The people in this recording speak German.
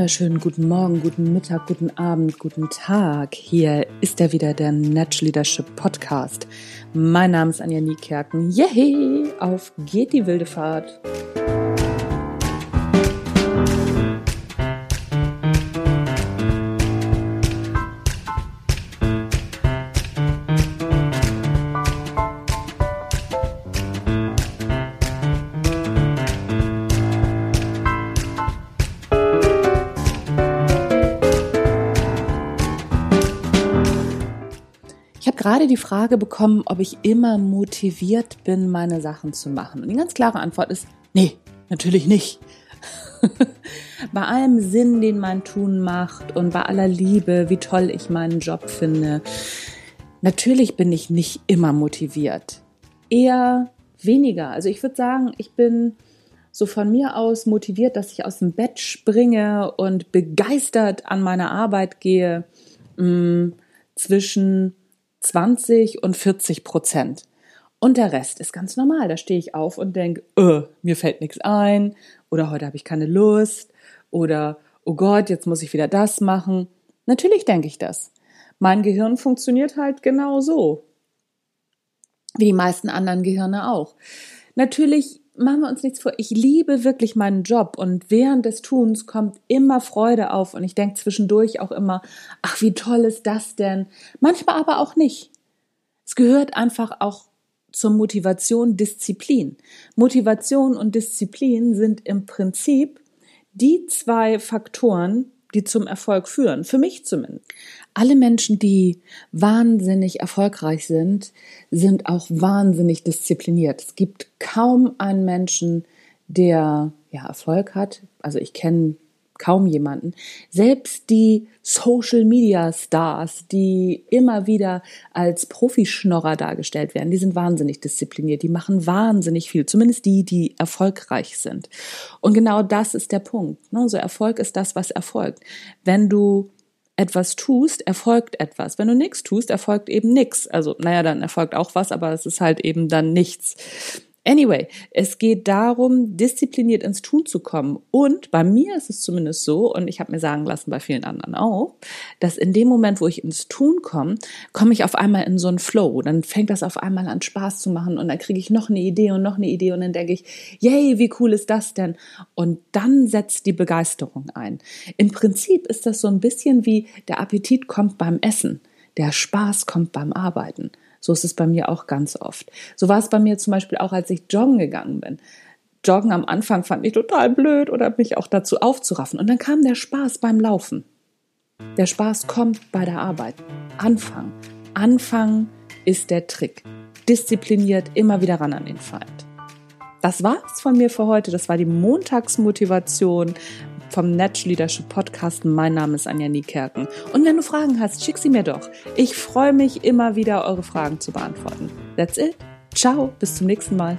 wunderschönen guten Morgen, guten Mittag, guten Abend, guten Tag. Hier ist er wieder, der Natural Leadership Podcast. Mein Name ist Anja Niekerken. Yay! Auf geht die wilde Fahrt. Gerade die Frage bekommen, ob ich immer motiviert bin, meine Sachen zu machen. Und die ganz klare Antwort ist, nee, natürlich nicht. bei allem Sinn, den mein Tun macht und bei aller Liebe, wie toll ich meinen Job finde, natürlich bin ich nicht immer motiviert. Eher weniger. Also ich würde sagen, ich bin so von mir aus motiviert, dass ich aus dem Bett springe und begeistert an meine Arbeit gehe, mh, mm, zwischen 20 und 40 Prozent. Und der Rest ist ganz normal. Da stehe ich auf und denke, öh, mir fällt nichts ein oder heute habe ich keine Lust oder oh Gott, jetzt muss ich wieder das machen. Natürlich denke ich das. Mein Gehirn funktioniert halt genau so. Wie die meisten anderen Gehirne auch. Natürlich machen wir uns nichts vor. Ich liebe wirklich meinen Job und während des Tuns kommt immer Freude auf und ich denke zwischendurch auch immer, ach, wie toll ist das denn? Manchmal aber auch nicht. Es gehört einfach auch zur Motivation Disziplin. Motivation und Disziplin sind im Prinzip die zwei Faktoren, die zum Erfolg führen. Für mich zumindest. Alle Menschen, die wahnsinnig erfolgreich sind, sind auch wahnsinnig diszipliniert. Es gibt kaum einen Menschen, der ja Erfolg hat. Also ich kenne kaum jemanden. Selbst die Social Media Stars, die immer wieder als Profischnorrer dargestellt werden, die sind wahnsinnig diszipliniert, die machen wahnsinnig viel, zumindest die, die erfolgreich sind. Und genau das ist der Punkt. Ne? So Erfolg ist das, was erfolgt. Wenn du etwas tust, erfolgt etwas. Wenn du nichts tust, erfolgt eben nichts. Also, naja, dann erfolgt auch was, aber es ist halt eben dann nichts. Anyway, es geht darum, diszipliniert ins Tun zu kommen. Und bei mir ist es zumindest so, und ich habe mir sagen lassen, bei vielen anderen auch, dass in dem Moment, wo ich ins Tun komme, komme ich auf einmal in so einen Flow. Dann fängt das auf einmal an Spaß zu machen und dann kriege ich noch eine Idee und noch eine Idee und dann denke ich, yay, wie cool ist das denn? Und dann setzt die Begeisterung ein. Im Prinzip ist das so ein bisschen wie der Appetit kommt beim Essen. Der Spaß kommt beim Arbeiten. So ist es bei mir auch ganz oft. So war es bei mir zum Beispiel auch, als ich joggen gegangen bin. Joggen am Anfang fand ich total blöd oder mich auch dazu aufzuraffen. Und dann kam der Spaß beim Laufen. Der Spaß kommt bei der Arbeit. Anfang. Anfang ist der Trick. Diszipliniert immer wieder ran an den Feind. Das war's von mir für heute. Das war die Montagsmotivation vom Natural Leadership Podcast. Mein Name ist Anja Niekerken. Und wenn du Fragen hast, schick sie mir doch. Ich freue mich immer wieder, eure Fragen zu beantworten. That's it. Ciao, bis zum nächsten Mal.